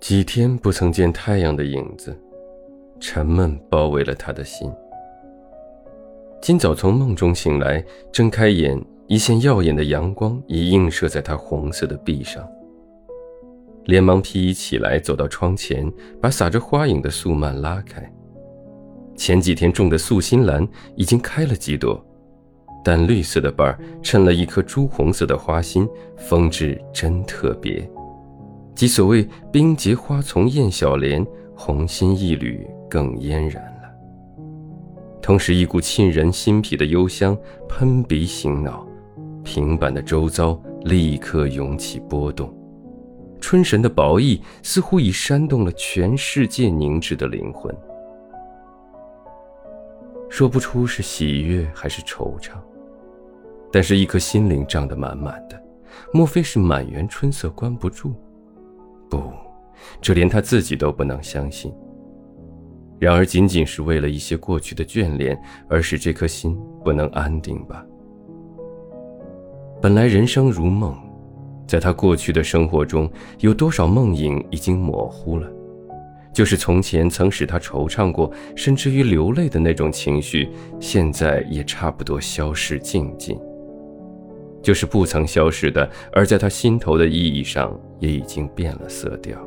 几天不曾见太阳的影子，沉闷包围了他的心。今早从梦中醒来，睁开眼，一线耀眼的阳光已映射在他红色的臂上。连忙披衣起来，走到窗前，把洒着花影的素蔓拉开。前几天种的素心兰已经开了几朵，淡绿色的瓣儿衬了一颗朱红色的花心，风致真特别。即所谓“冰结花丛艳小莲，红心一缕更嫣然”了。同时，一股沁人心脾的幽香喷鼻醒脑，平板的周遭立刻涌起波动。春神的薄意似乎已煽动了全世界凝滞的灵魂。说不出是喜悦还是惆怅，但是一颗心灵胀得满满的，莫非是满园春色关不住？不，这连他自己都不能相信。然而，仅仅是为了一些过去的眷恋，而使这颗心不能安定吧？本来人生如梦，在他过去的生活中，有多少梦影已经模糊了？就是从前曾使他惆怅过，甚至于流泪的那种情绪，现在也差不多消失尽尽。就是不曾消失的，而在他心头的意义上，也已经变了色调。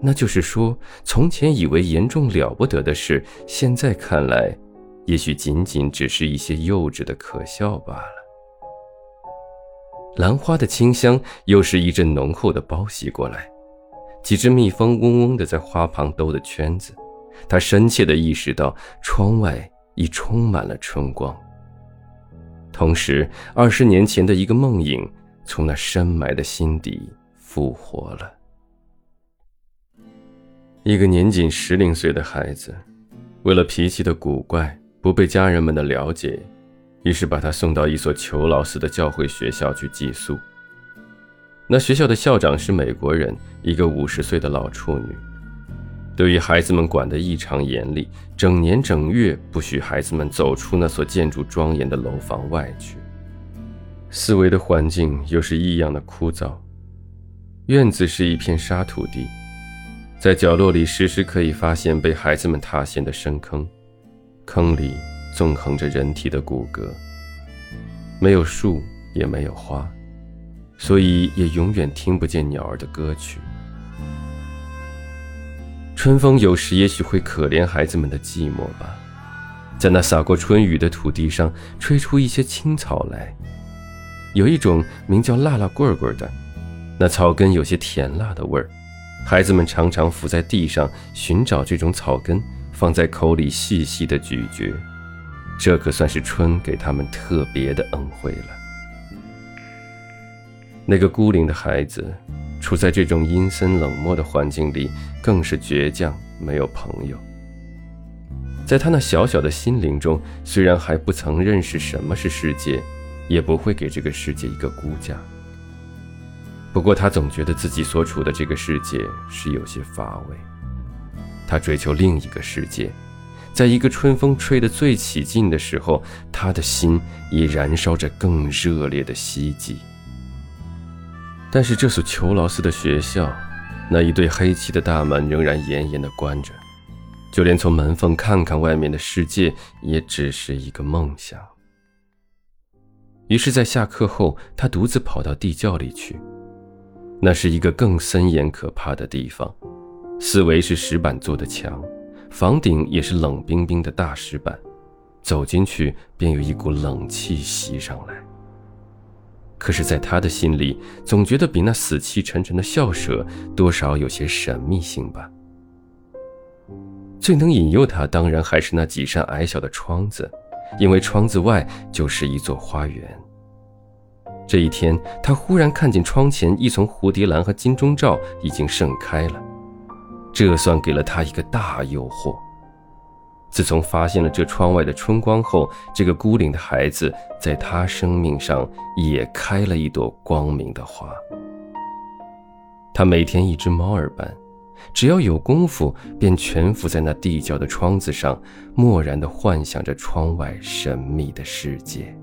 那就是说，从前以为严重了不得的事，现在看来，也许仅仅只是一些幼稚的可笑罢了。兰花的清香又是一阵浓厚的包袭过来。几只蜜蜂嗡嗡的在花旁兜着圈子，他深切地意识到窗外已充满了春光。同时，二十年前的一个梦影从那深埋的心底复活了。一个年仅十零岁的孩子，为了脾气的古怪不被家人们的了解，于是把他送到一所裘劳斯的教会学校去寄宿。那学校的校长是美国人，一个五十岁的老处女，对于孩子们管得异常严厉，整年整月不许孩子们走出那所建筑庄严的楼房外去。四围的环境又是异样的枯燥，院子是一片沙土地，在角落里时时可以发现被孩子们踏陷的深坑，坑里纵横着人体的骨骼，没有树，也没有花。所以也永远听不见鸟儿的歌曲。春风有时也许会可怜孩子们的寂寞吧，在那洒过春雨的土地上吹出一些青草来，有一种名叫辣辣棍棍的，那草根有些甜辣的味儿。孩子们常常伏在地上寻找这种草根，放在口里细细的咀嚼，这可算是春给他们特别的恩惠了。那个孤零的孩子，处在这种阴森冷漠的环境里，更是倔强，没有朋友。在他那小小的心灵中，虽然还不曾认识什么是世界，也不会给这个世界一个估价。不过，他总觉得自己所处的这个世界是有些乏味。他追求另一个世界，在一个春风吹得最起劲的时候，他的心已燃烧着更热烈的希冀。但是这所裘劳斯的学校，那一对黑漆的大门仍然严严地关着，就连从门缝看看外面的世界，也只是一个梦想。于是，在下课后，他独自跑到地窖里去。那是一个更森严可怕的地方，四围是石板做的墙，房顶也是冷冰冰的大石板，走进去便有一股冷气袭上来。可是，在他的心里，总觉得比那死气沉沉的校舍多少有些神秘性吧。最能引诱他，当然还是那几扇矮小的窗子，因为窗子外就是一座花园。这一天，他忽然看见窗前一丛蝴蝶兰和金钟罩已经盛开了，这算给了他一个大诱惑。自从发现了这窗外的春光后，这个孤零的孩子在他生命上也开了一朵光明的花。他每天一只猫儿般，只要有功夫，便蜷伏在那地窖的窗子上，漠然地幻想着窗外神秘的世界。